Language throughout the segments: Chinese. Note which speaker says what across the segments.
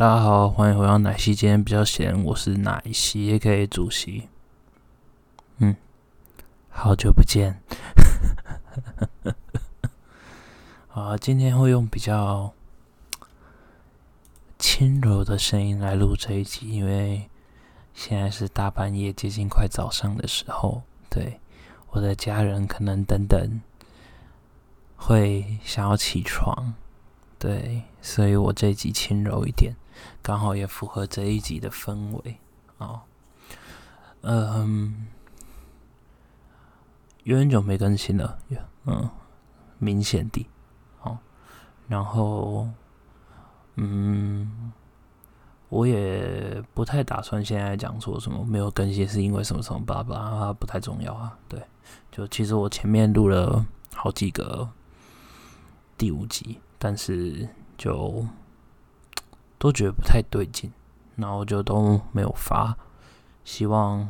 Speaker 1: 大家好，欢迎回到奶昔。今天比较闲，我是奶昔，也可以主席。嗯，好久不见。啊，今天会用比较轻柔的声音来录这一集，因为现在是大半夜，接近快早上的时候。对，我的家人可能等等会想要起床。对，所以我这一集轻柔一点，刚好也符合这一集的氛围啊。嗯，有很久没更新了，嗯，明显的，好，然后，嗯，我也不太打算现在讲说什么没有更新是因为什么什么爸爸，不太重要啊。对，就其实我前面录了好几个第五集。但是就都觉得不太对劲，然后就都没有发。希望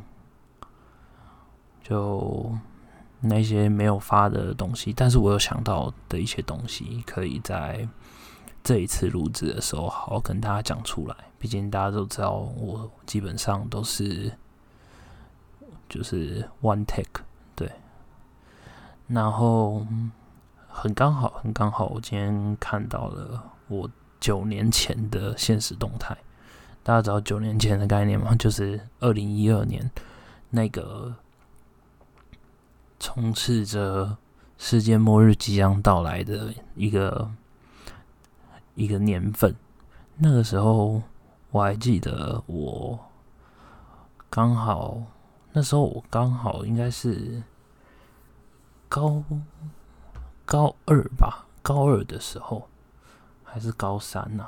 Speaker 1: 就那些没有发的东西，但是我有想到的一些东西，可以在这一次录制的时候好好跟大家讲出来。毕竟大家都知道，我基本上都是就是 one take 对，然后。很刚好，很刚好，我今天看到了我九年前的现实动态。大家知道九年前的概念吗？就是二零一二年那个充斥着世界末日即将到来的一个一个年份。那个时候我还记得，我刚好那时候我刚好应该是高。高二吧，高二的时候还是高三呢？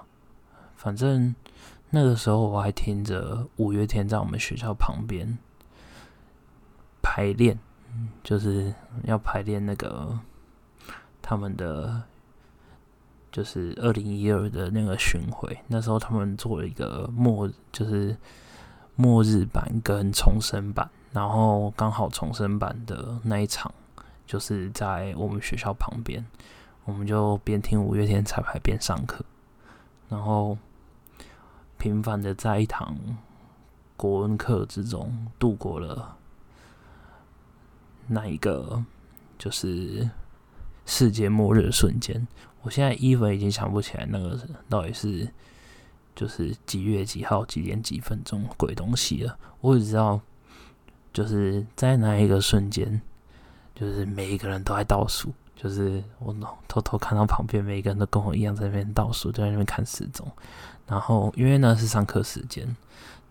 Speaker 1: 反正那个时候我还听着五月天在我们学校旁边排练，就是要排练那个他们的就是二零一二的那个巡回。那时候他们做了一个末，就是末日版跟重生版，然后刚好重生版的那一场。就是在我们学校旁边，我们就边听五月天彩排边上课，然后频繁的在一堂国文课之中度过了那一个就是世界末日的瞬间。我现在一分已经想不起来那个到底是就是几月几号几点几分钟鬼东西了，我只知道就是在那一个瞬间。就是每一个人都在倒数，就是我偷偷看到旁边每一个人都跟我一样在那边倒数，在那边看时钟。然后因为呢是上课时间，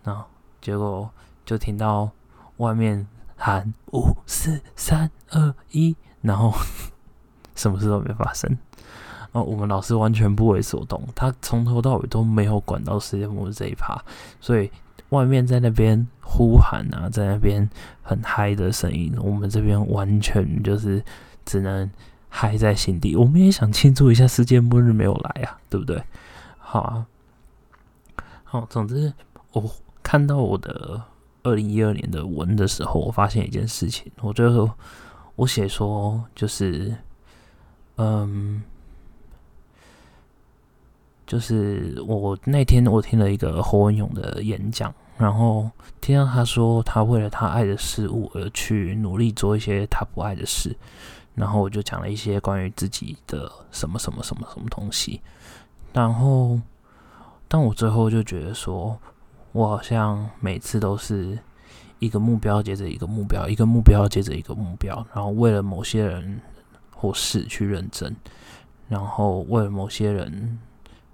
Speaker 1: 然后结果就听到外面喊五四三二一，然后 什么事都没发生。哦，我们老师完全不为所动，他从头到尾都没有管到世界末日这一趴，所以。外面在那边呼喊啊，在那边很嗨的声音，我们这边完全就是只能还在心底。我们也想庆祝一下世界末日没有来啊，对不对？好啊，好。总之，我看到我的二零一二年的文的时候，我发现一件事情。我最后我写说，就是嗯，就是我那天我听了一个侯文勇的演讲。然后听到他说，他为了他爱的事物而去努力做一些他不爱的事，然后我就讲了一些关于自己的什么什么什么什么东西。然后，但我最后就觉得说，我好像每次都是一个目标接着一个目标，一个目标接着一个目标，然后为了某些人或事去认真，然后为了某些人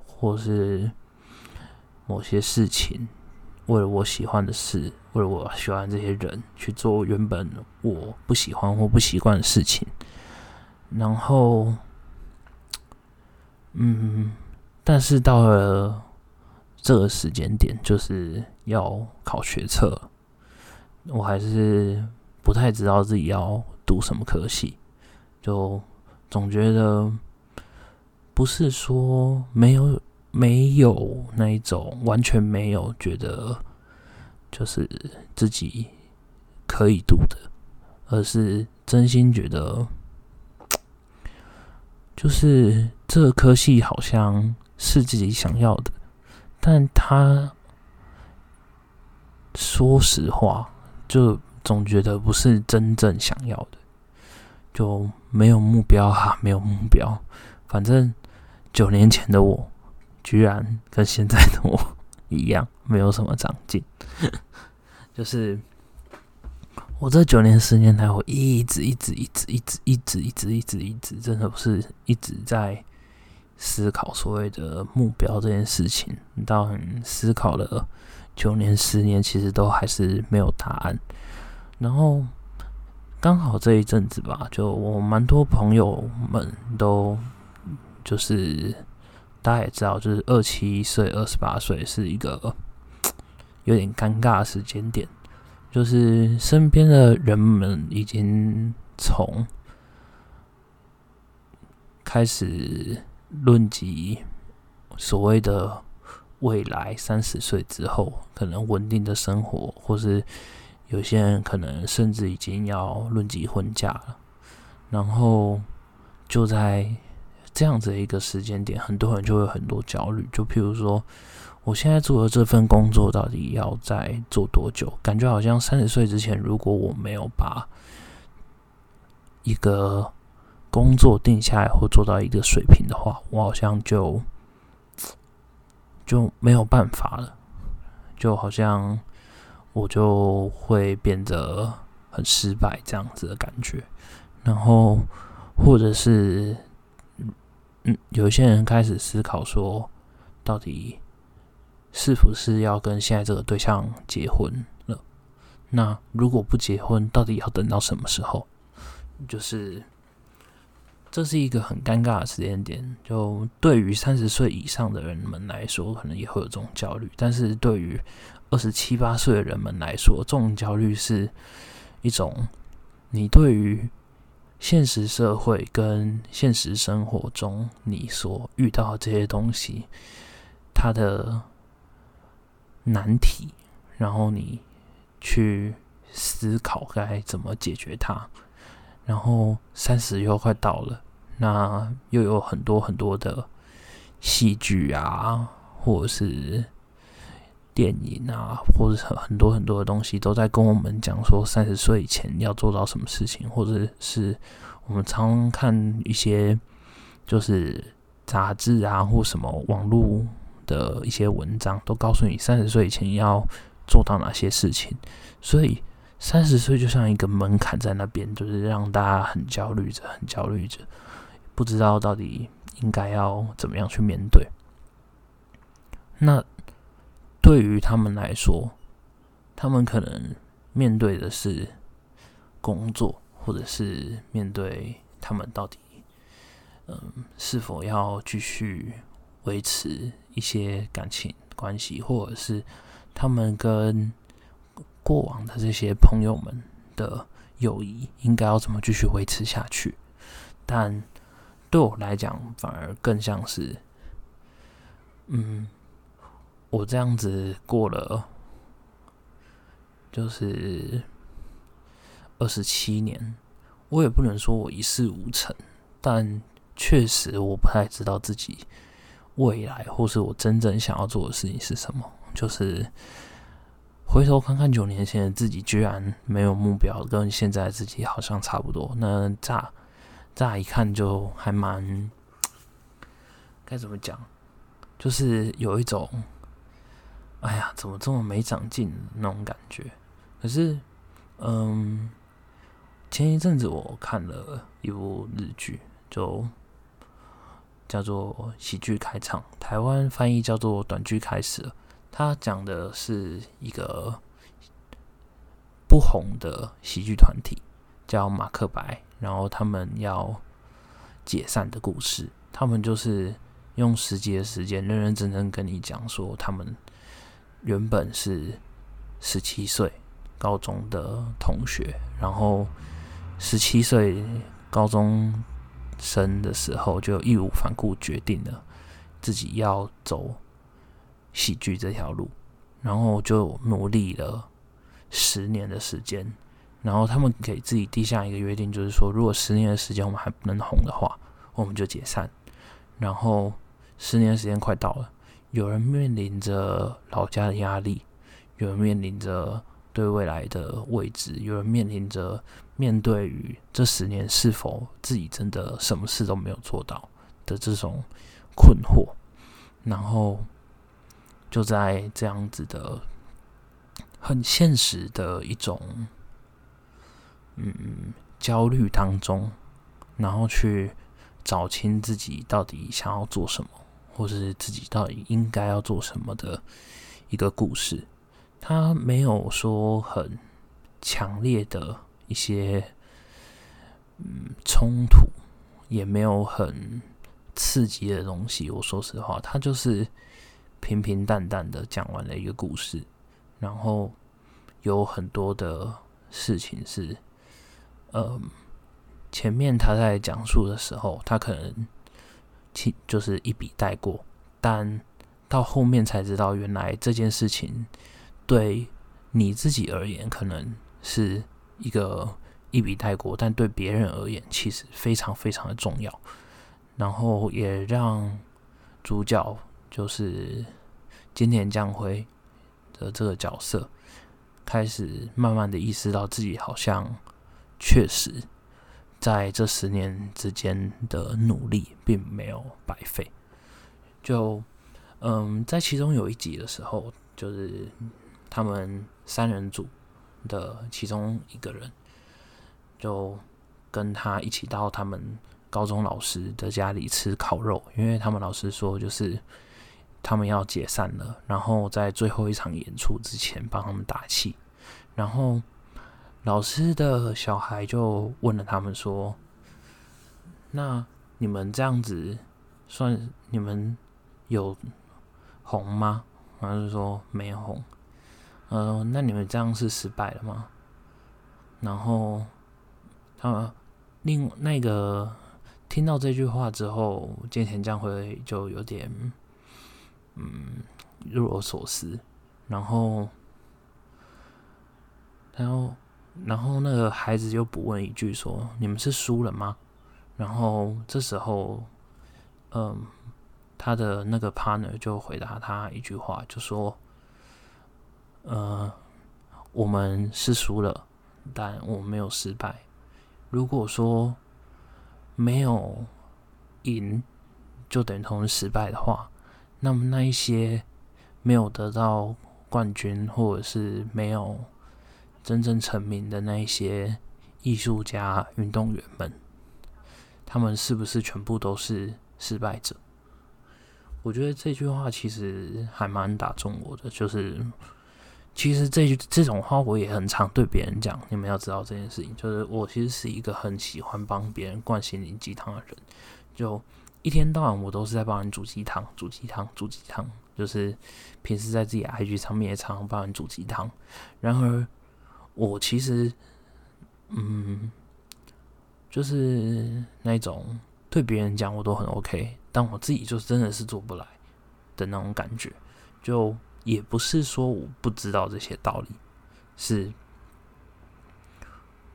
Speaker 1: 或是某些事情。为了我喜欢的事，为了我喜欢这些人去做原本我不喜欢或不习惯的事情，然后，嗯，但是到了这个时间点，就是要考学测，我还是不太知道自己要读什么科系，就总觉得不是说没有。没有那一种完全没有觉得就是自己可以读的，而是真心觉得，就是这个科系好像是自己想要的，但他说实话，就总觉得不是真正想要的，就没有目标哈，没有目标。反正九年前的我，居然跟现在的我一样，没有什么长进。就是我这九年、十年来，我一直、一直、一直、一直、一直、一直、一直、一直，真的不是一直在思考所谓的目标这件事情。到很思考了九年、十年，其实都还是没有答案。然后刚好这一阵子吧，就我蛮多朋友们都。就是大家也知道，就是二七岁、二十八岁是一个有点尴尬的时间点。就是身边的人们已经从开始论及所谓的未来三十岁之后可能稳定的生活，或是有些人可能甚至已经要论及婚嫁了，然后就在。这样子的一个时间点，很多人就会很多焦虑。就譬如说，我现在做的这份工作到底要再做多久？感觉好像三十岁之前，如果我没有把一个工作定下来或做到一个水平的话，我好像就就没有办法了。就好像我就会变得很失败这样子的感觉。然后，或者是。嗯有些人开始思考说，到底是不是要跟现在这个对象结婚了？那如果不结婚，到底要等到什么时候？就是这是一个很尴尬的时间点。就对于三十岁以上的人们来说，可能也会有这种焦虑；但是对于二十七八岁的人们来说，这种焦虑是一种你对于。现实社会跟现实生活中，你所遇到这些东西，它的难题，然后你去思考该怎么解决它。然后三十又快到了，那又有很多很多的戏剧啊，或者是。电影啊，或者很很多很多的东西都在跟我们讲说，三十岁以前要做到什么事情，或者是我们常看一些就是杂志啊，或什么网络的一些文章，都告诉你三十岁以前要做到哪些事情。所以三十岁就像一个门槛在那边，就是让大家很焦虑着，很焦虑着，不知道到底应该要怎么样去面对。那。对于他们来说，他们可能面对的是工作，或者是面对他们到底，嗯，是否要继续维持一些感情关系，或者是他们跟过往的这些朋友们的友谊应该要怎么继续维持下去？但对我来讲，反而更像是，嗯。我这样子过了，就是二十七年，我也不能说我一事无成，但确实我不太知道自己未来或是我真正想要做的事情是什么。就是回头看看九年前的自己，居然没有目标，跟现在自己好像差不多。那乍乍一看就还蛮该怎么讲，就是有一种。哎呀，怎么这么没长进那种感觉？可是，嗯，前一阵子我看了一部日剧，就叫做《喜剧开场》，台湾翻译叫做《短剧开始了》。它讲的是一个不红的喜剧团体，叫马克白，然后他们要解散的故事。他们就是用实际的时间，认认真真跟你讲说他们。原本是十七岁高中的同学，然后十七岁高中生的时候，就义无反顾决定了自己要走喜剧这条路，然后就努力了十年的时间，然后他们给自己定下一个约定，就是说，如果十年的时间我们还不能红的话，我们就解散。然后十年的时间快到了。有人面临着老家的压力，有人面临着对未来的未知，有人面临着面对于这十年是否自己真的什么事都没有做到的这种困惑，然后就在这样子的很现实的一种嗯焦虑当中，然后去找清自己到底想要做什么。或是自己到底应该要做什么的一个故事，他没有说很强烈的一些嗯冲突，也没有很刺激的东西。我说实话，他就是平平淡淡的讲完了一个故事，然后有很多的事情是，呃，前面他在讲述的时候，他可能。就是一笔带过，但到后面才知道，原来这件事情对你自己而言可能是一个一笔带过，但对别人而言其实非常非常的重要。然后也让主角就是金田将辉的这个角色开始慢慢的意识到自己好像确实。在这十年之间的努力并没有白费。就嗯，在其中有一集的时候，就是他们三人组的其中一个人，就跟他一起到他们高中老师的家里吃烤肉，因为他们老师说就是他们要解散了，然后在最后一场演出之前帮他们打气，然后。老师的小孩就问了他们说：“那你们这样子算你们有红吗？”然后就说没有红。呃，那你们这样是失败了吗？然后他另那个听到这句话之后，金田将会就有点嗯若有所思，然后然后。然后那个孩子就补问一句说：“你们是输了吗？”然后这时候，嗯，他的那个 partner 就回答他一句话，就说：“呃，我们是输了，但我们没有失败。如果说没有赢，就等同于失败的话，那么那一些没有得到冠军，或者是没有……”真正成名的那一些艺术家、运动员们，他们是不是全部都是失败者？我觉得这句话其实还蛮打中我的。就是，其实这这种话我也很常对别人讲。你们要知道这件事情，就是我其实是一个很喜欢帮别人灌心灵鸡汤的人。就一天到晚，我都是在帮人煮鸡汤、煮鸡汤、煮鸡汤。就是平时在自己 IG 上面也常常帮人煮鸡汤。然而，我其实，嗯，就是那种对别人讲我都很 OK，但我自己就真的是做不来的那种感觉。就也不是说我不知道这些道理，是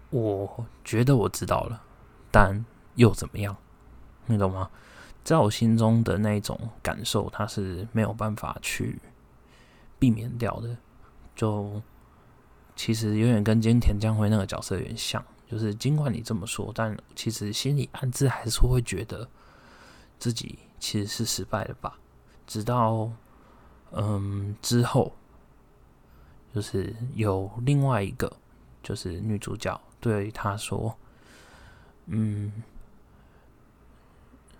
Speaker 1: 我觉得我知道了，但又怎么样？你懂吗？在我心中的那种感受，它是没有办法去避免掉的。就。其实有点跟金田将辉那个角色有点像，就是尽管你这么说，但其实心里暗自还是会觉得自己其实是失败的吧。直到嗯之后，就是有另外一个就是女主角对他说：“嗯，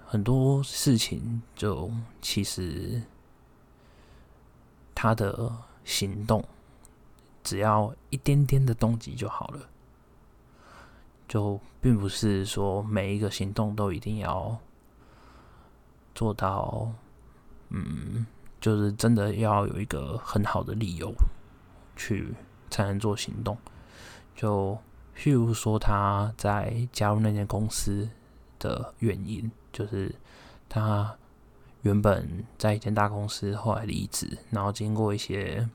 Speaker 1: 很多事情就其实他的行动。”只要一点点的动机就好了，就并不是说每一个行动都一定要做到，嗯，就是真的要有一个很好的理由去才能做行动。就譬如说他在加入那间公司的原因，就是他原本在一间大公司，后来离职，然后经过一些。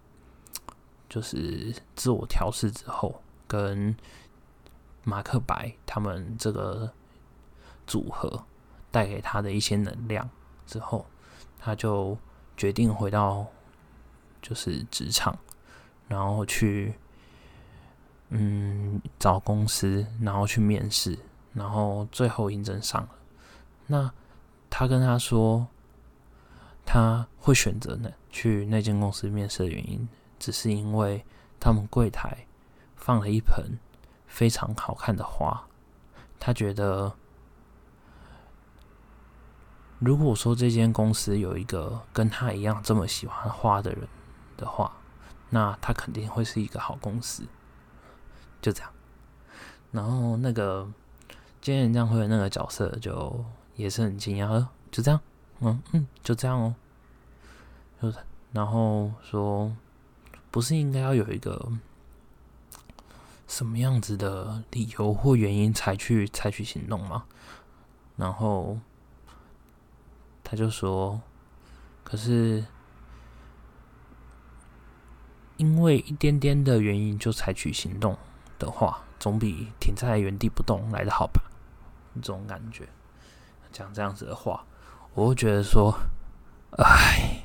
Speaker 1: 就是自我调试之后，跟马克白他们这个组合带给他的一些能量之后，他就决定回到就是职场，然后去嗯找公司，然后去面试，然后最后应征上了。那他跟他说，他会选择呢去那间公司面试的原因，只是因为他们柜台放了一盆非常好看的花，他觉得。如果说这间公司有一个跟他一样这么喜欢花的人的话，那他肯定会是一个好公司。就这样，然后那个今天演唱会的那个角色就也是很惊讶，就这样，嗯嗯，就这样哦。就然后说，不是应该要有一个什么样子的理由或原因才去采取行动吗？然后。他就说：“可是因为一点点的原因就采取行动的话，总比停在原地不动来的好吧？这种感觉，讲这样子的话，我会觉得说，哎，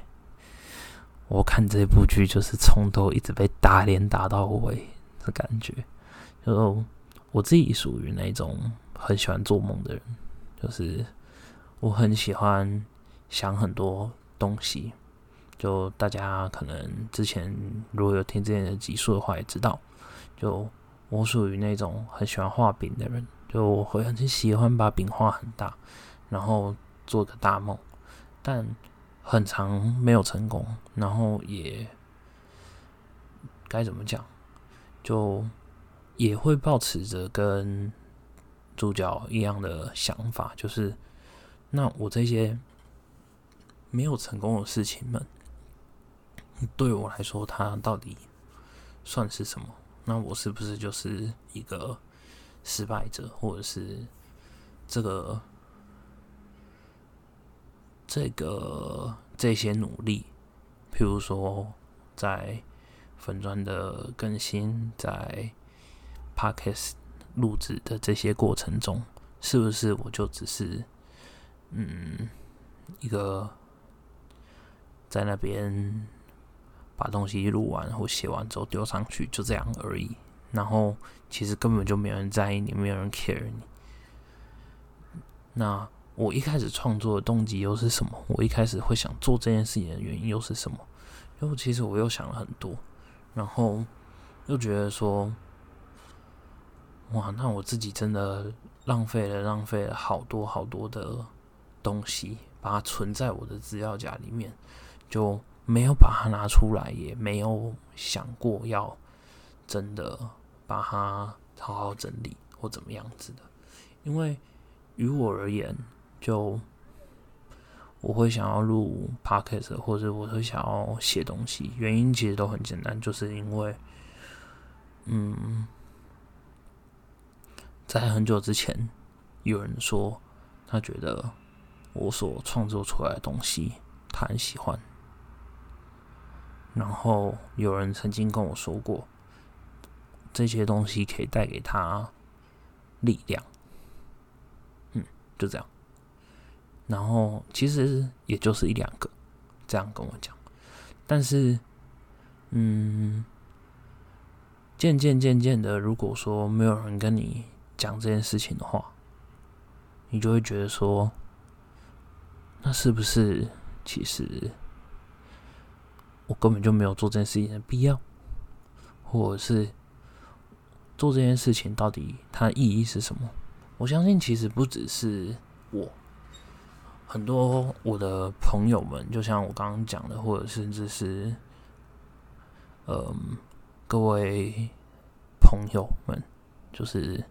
Speaker 1: 我看这部剧就是从头一直被打脸打到尾的感觉。就我自己属于那种很喜欢做梦的人，就是我很喜欢。”想很多东西，就大家可能之前如果有听之前的集数的话，也知道，就我属于那种很喜欢画饼的人，就我会很喜欢把饼画很大，然后做个大梦，但很长没有成功，然后也该怎么讲，就也会保持着跟主角一样的想法，就是那我这些。没有成功的事情们，对我来说，它到底算是什么？那我是不是就是一个失败者，或者是这个这个这些努力，譬如说在粉砖的更新，在 podcast 录制的这些过程中，是不是我就只是嗯一个？在那边把东西录完或写完之后丢上去，就这样而已。然后其实根本就没有人在意你，没有人 care 你。那我一开始创作的动机又是什么？我一开始会想做这件事情的原因又是什么？然后其实我又想了很多，然后又觉得说，哇，那我自己真的浪费了浪费了好多好多的东西，把它存在我的资料夹里面。就没有把它拿出来，也没有想过要真的把它好好整理或怎么样子的。因为于我而言，就我会想要录 podcast，或者我会想要写东西，原因其实都很简单，就是因为，嗯，在很久之前，有人说他觉得我所创作出来的东西，他很喜欢。然后有人曾经跟我说过，这些东西可以带给他力量，嗯，就这样。然后其实也就是一两个这样跟我讲，但是，嗯，渐渐渐渐的，如果说没有人跟你讲这件事情的话，你就会觉得说，那是不是其实？我根本就没有做这件事情的必要，或者是做这件事情到底它的意义是什么？我相信其实不只是我，很多我的朋友们，就像我刚刚讲的，或者甚至是，嗯，各位朋友们，就是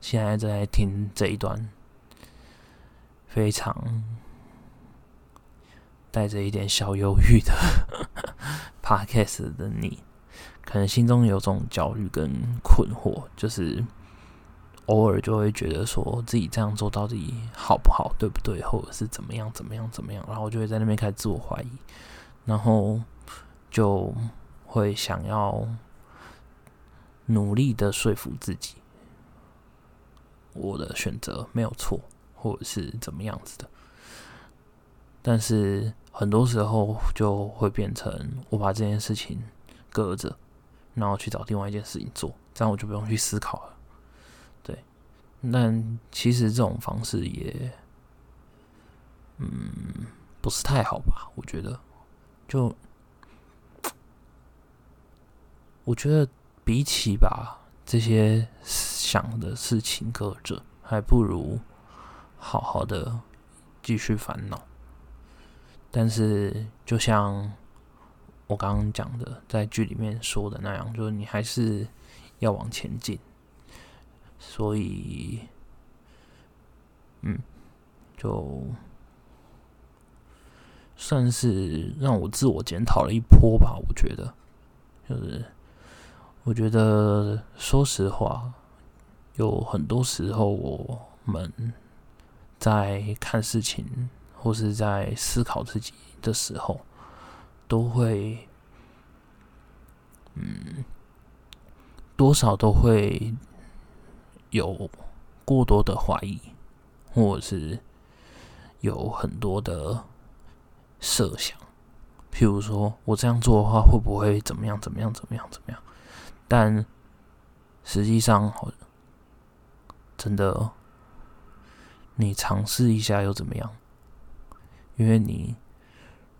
Speaker 1: 现在正在听这一段非常。带着一点小忧郁的 podcast 的你，可能心中有种焦虑跟困惑，就是偶尔就会觉得说自己这样做到底好不好，对不对，或者是怎么样怎么样怎么样，然后就会在那边开始自我怀疑，然后就会想要努力的说服自己，我的选择没有错，或者是怎么样子的。但是很多时候就会变成我把这件事情搁着，然后去找另外一件事情做，这样我就不用去思考了。对，但其实这种方式也，嗯，不是太好吧？我觉得，就我觉得比起把这些想的事情搁着，还不如好好的继续烦恼。但是，就像我刚刚讲的，在剧里面说的那样，就是你还是要往前进。所以，嗯，就算是让我自我检讨了一波吧。我觉得，就是我觉得，说实话，有很多时候我们在看事情。或是在思考自己的时候，都会，嗯，多少都会有过多的怀疑，或者是有很多的设想。譬如说我这样做的话，会不会怎么样？怎么样？怎么样？怎么样？但实际上，好真的，你尝试一下又怎么样？因为你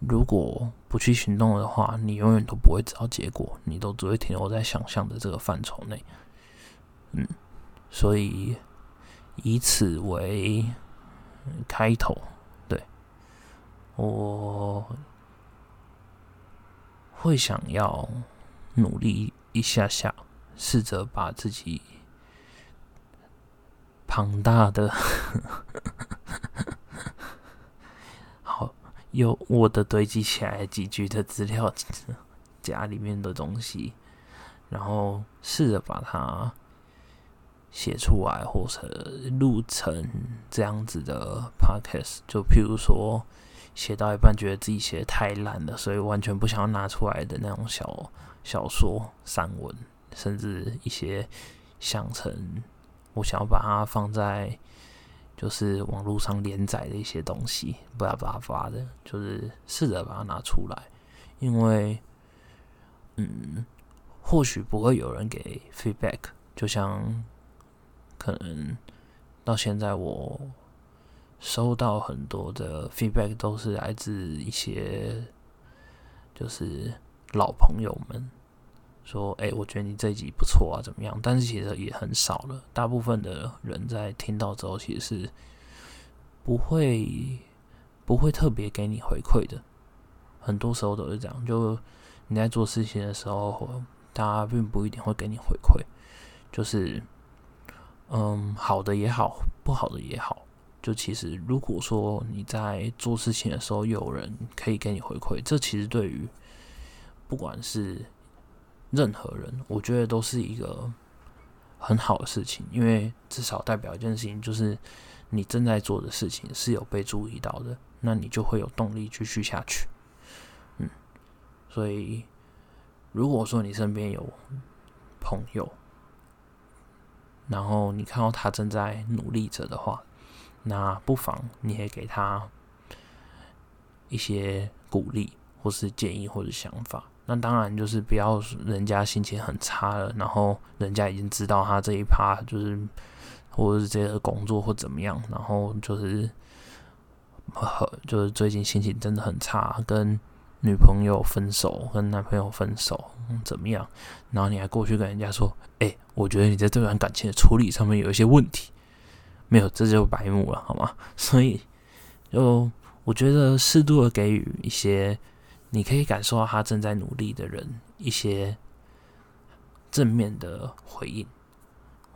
Speaker 1: 如果不去行动的话，你永远都不会知道结果，你都只会停留在想象的这个范畴内。嗯，所以以此为开头，对我会想要努力一下下，试着把自己庞大的。好有我的堆积起来几句的资料夹里面的东西，然后试着把它写出来，或者录成这样子的 podcast。就譬如说，写到一半觉得自己写的太烂了，所以完全不想要拿出来的那种小小说、散文，甚至一些想成我想要把它放在。就是网络上连载的一些东西，巴拉巴拉发的，就是试着把它拿出来，因为，嗯，或许不会有人给 feedback，就像可能到现在我收到很多的 feedback 都是来自一些就是老朋友们。说，哎，我觉得你这一集不错啊，怎么样？但是其实也很少了。大部分的人在听到之后，其实是不会不会特别给你回馈的。很多时候都是这样，就你在做事情的时候，大家并不一定会给你回馈。就是，嗯，好的也好，不好的也好，就其实如果说你在做事情的时候，有人可以给你回馈，这其实对于不管是任何人，我觉得都是一个很好的事情，因为至少代表一件事情，就是你正在做的事情是有被注意到的，那你就会有动力继续下去。嗯，所以如果说你身边有朋友，然后你看到他正在努力着的话，那不妨你也给他一些鼓励，或是建议，或者想法。那当然就是不要人家心情很差了，然后人家已经知道他这一趴就是或者是这个工作或怎么样，然后就是就是最近心情真的很差，跟女朋友分手，跟男朋友分手，怎么样？然后你还过去跟人家说：“哎，我觉得你在这段感情的处理上面有一些问题。”没有，这就白目了，好吗？所以就我觉得适度的给予一些。你可以感受到他正在努力的人一些正面的回应，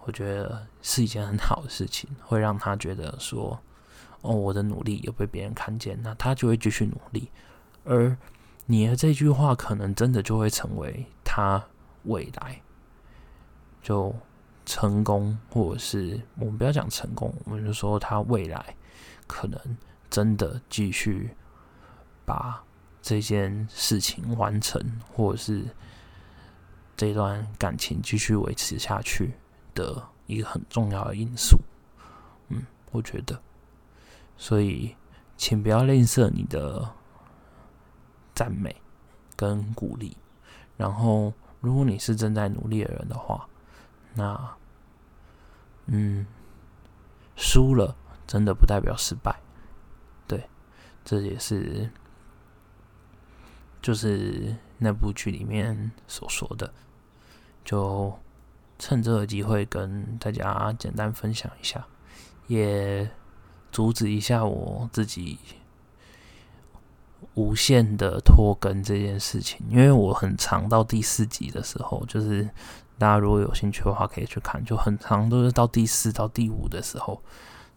Speaker 1: 我觉得是一件很好的事情，会让他觉得说：“哦，我的努力有被别人看见，那他就会继续努力。”而你的这句话可能真的就会成为他未来就成功，或者是我们不要讲成功，我们就说他未来可能真的继续把。这件事情完成，或者是这段感情继续维持下去的一个很重要的因素。嗯，我觉得，所以请不要吝啬你的赞美跟鼓励。然后，如果你是正在努力的人的话，那，嗯，输了真的不代表失败。对，这也是就是那部剧里面所说的。就趁这个机会跟大家简单分享一下，也阻止一下我自己。无限的拖更这件事情，因为我很长到第四集的时候，就是大家如果有兴趣的话，可以去看，就很长都是到第四到第五的时候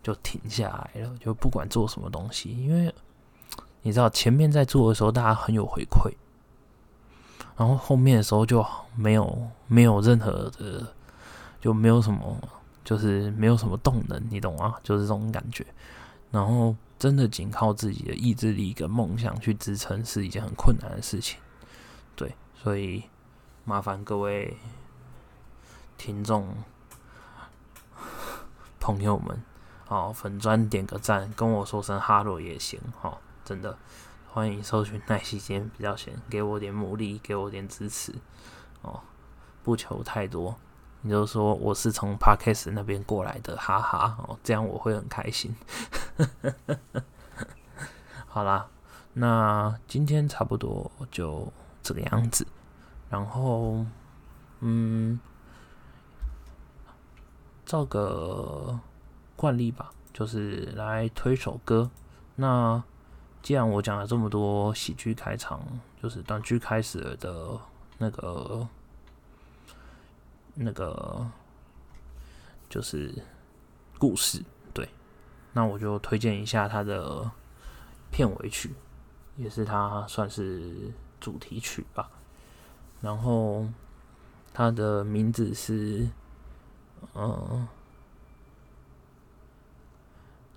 Speaker 1: 就停下来了，就不管做什么东西，因为你知道前面在做的时候大家很有回馈，然后后面的时候就没有没有任何的就没有什么就是没有什么动能，你懂吗？就是这种感觉，然后。真的仅靠自己的意志力跟梦想去支撑是一件很困难的事情，对，所以麻烦各位听众朋友们，好粉砖点个赞，跟我说声哈喽也行，好，真的欢迎搜寻耐心间比较闲，给我点鼓励，给我点支持，哦，不求太多。你就说我是从 Parkes 那边过来的，哈哈哦，这样我会很开心。好啦，那今天差不多就这个样子。然后，嗯，照个惯例吧，就是来推首歌。那既然我讲了这么多喜剧开场，就是短剧开始的那个。那个就是故事，对，那我就推荐一下他的片尾曲，也是他算是主题曲吧。然后他的名字是，嗯，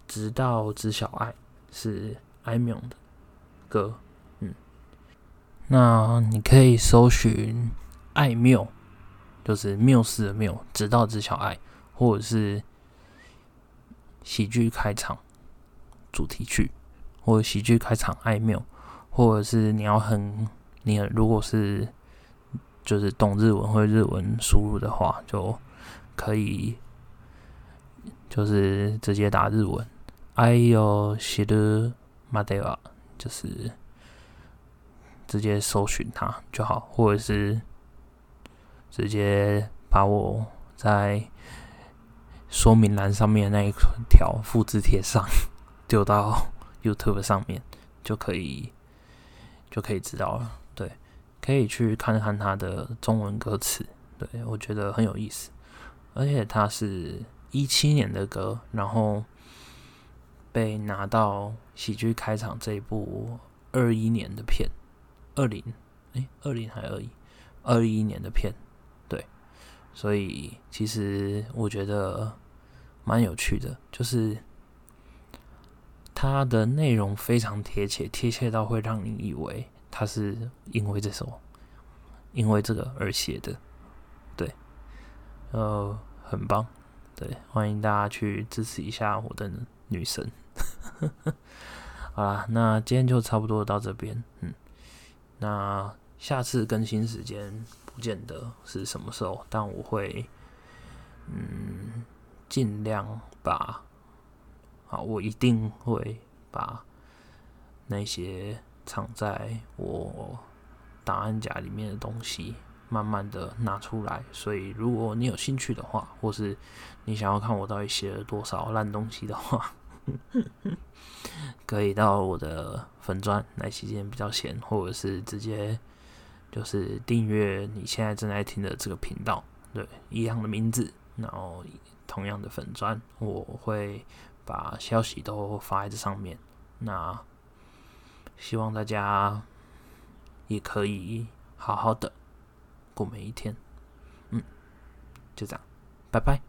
Speaker 1: 直到知晓爱，是艾缪的歌，嗯，那你可以搜寻艾缪。就是缪斯的缪，直到知晓爱，或者是喜剧开场主题曲，或者喜剧开场爱缪，或者是你要很你如果是就是懂日文或日文输入的话，就可以就是直接打日文，哎呦，写的马德瓦，就是直接搜寻它就好，或者是。直接把我在说明栏上面那一条复制贴上，丢到 YouTube 上面就可以，就可以知道了。对，可以去看看他的中文歌词，对我觉得很有意思。而且他是一七年的歌，然后被拿到喜剧开场这一部二一年的片，二零哎二零还二一二一年的片。所以其实我觉得蛮有趣的，就是它的内容非常贴切，贴切到会让你以为它是因为这首，因为这个而写的，对，呃，很棒，对，欢迎大家去支持一下我的女神。好啦，那今天就差不多到这边，嗯，那下次更新时间。不见得是什么时候，但我会，嗯，尽量把，啊，我一定会把那些藏在我档案夹里面的东西，慢慢的拿出来。所以，如果你有兴趣的话，或是你想要看我到底写了多少烂东西的话，可以到我的粉钻来期间比较闲，或者是直接。就是订阅你现在正在听的这个频道，对，一样的名字，然后同样的粉砖，我会把消息都发在这上面。那希望大家也可以好好的过每一天。嗯，就这样，拜拜。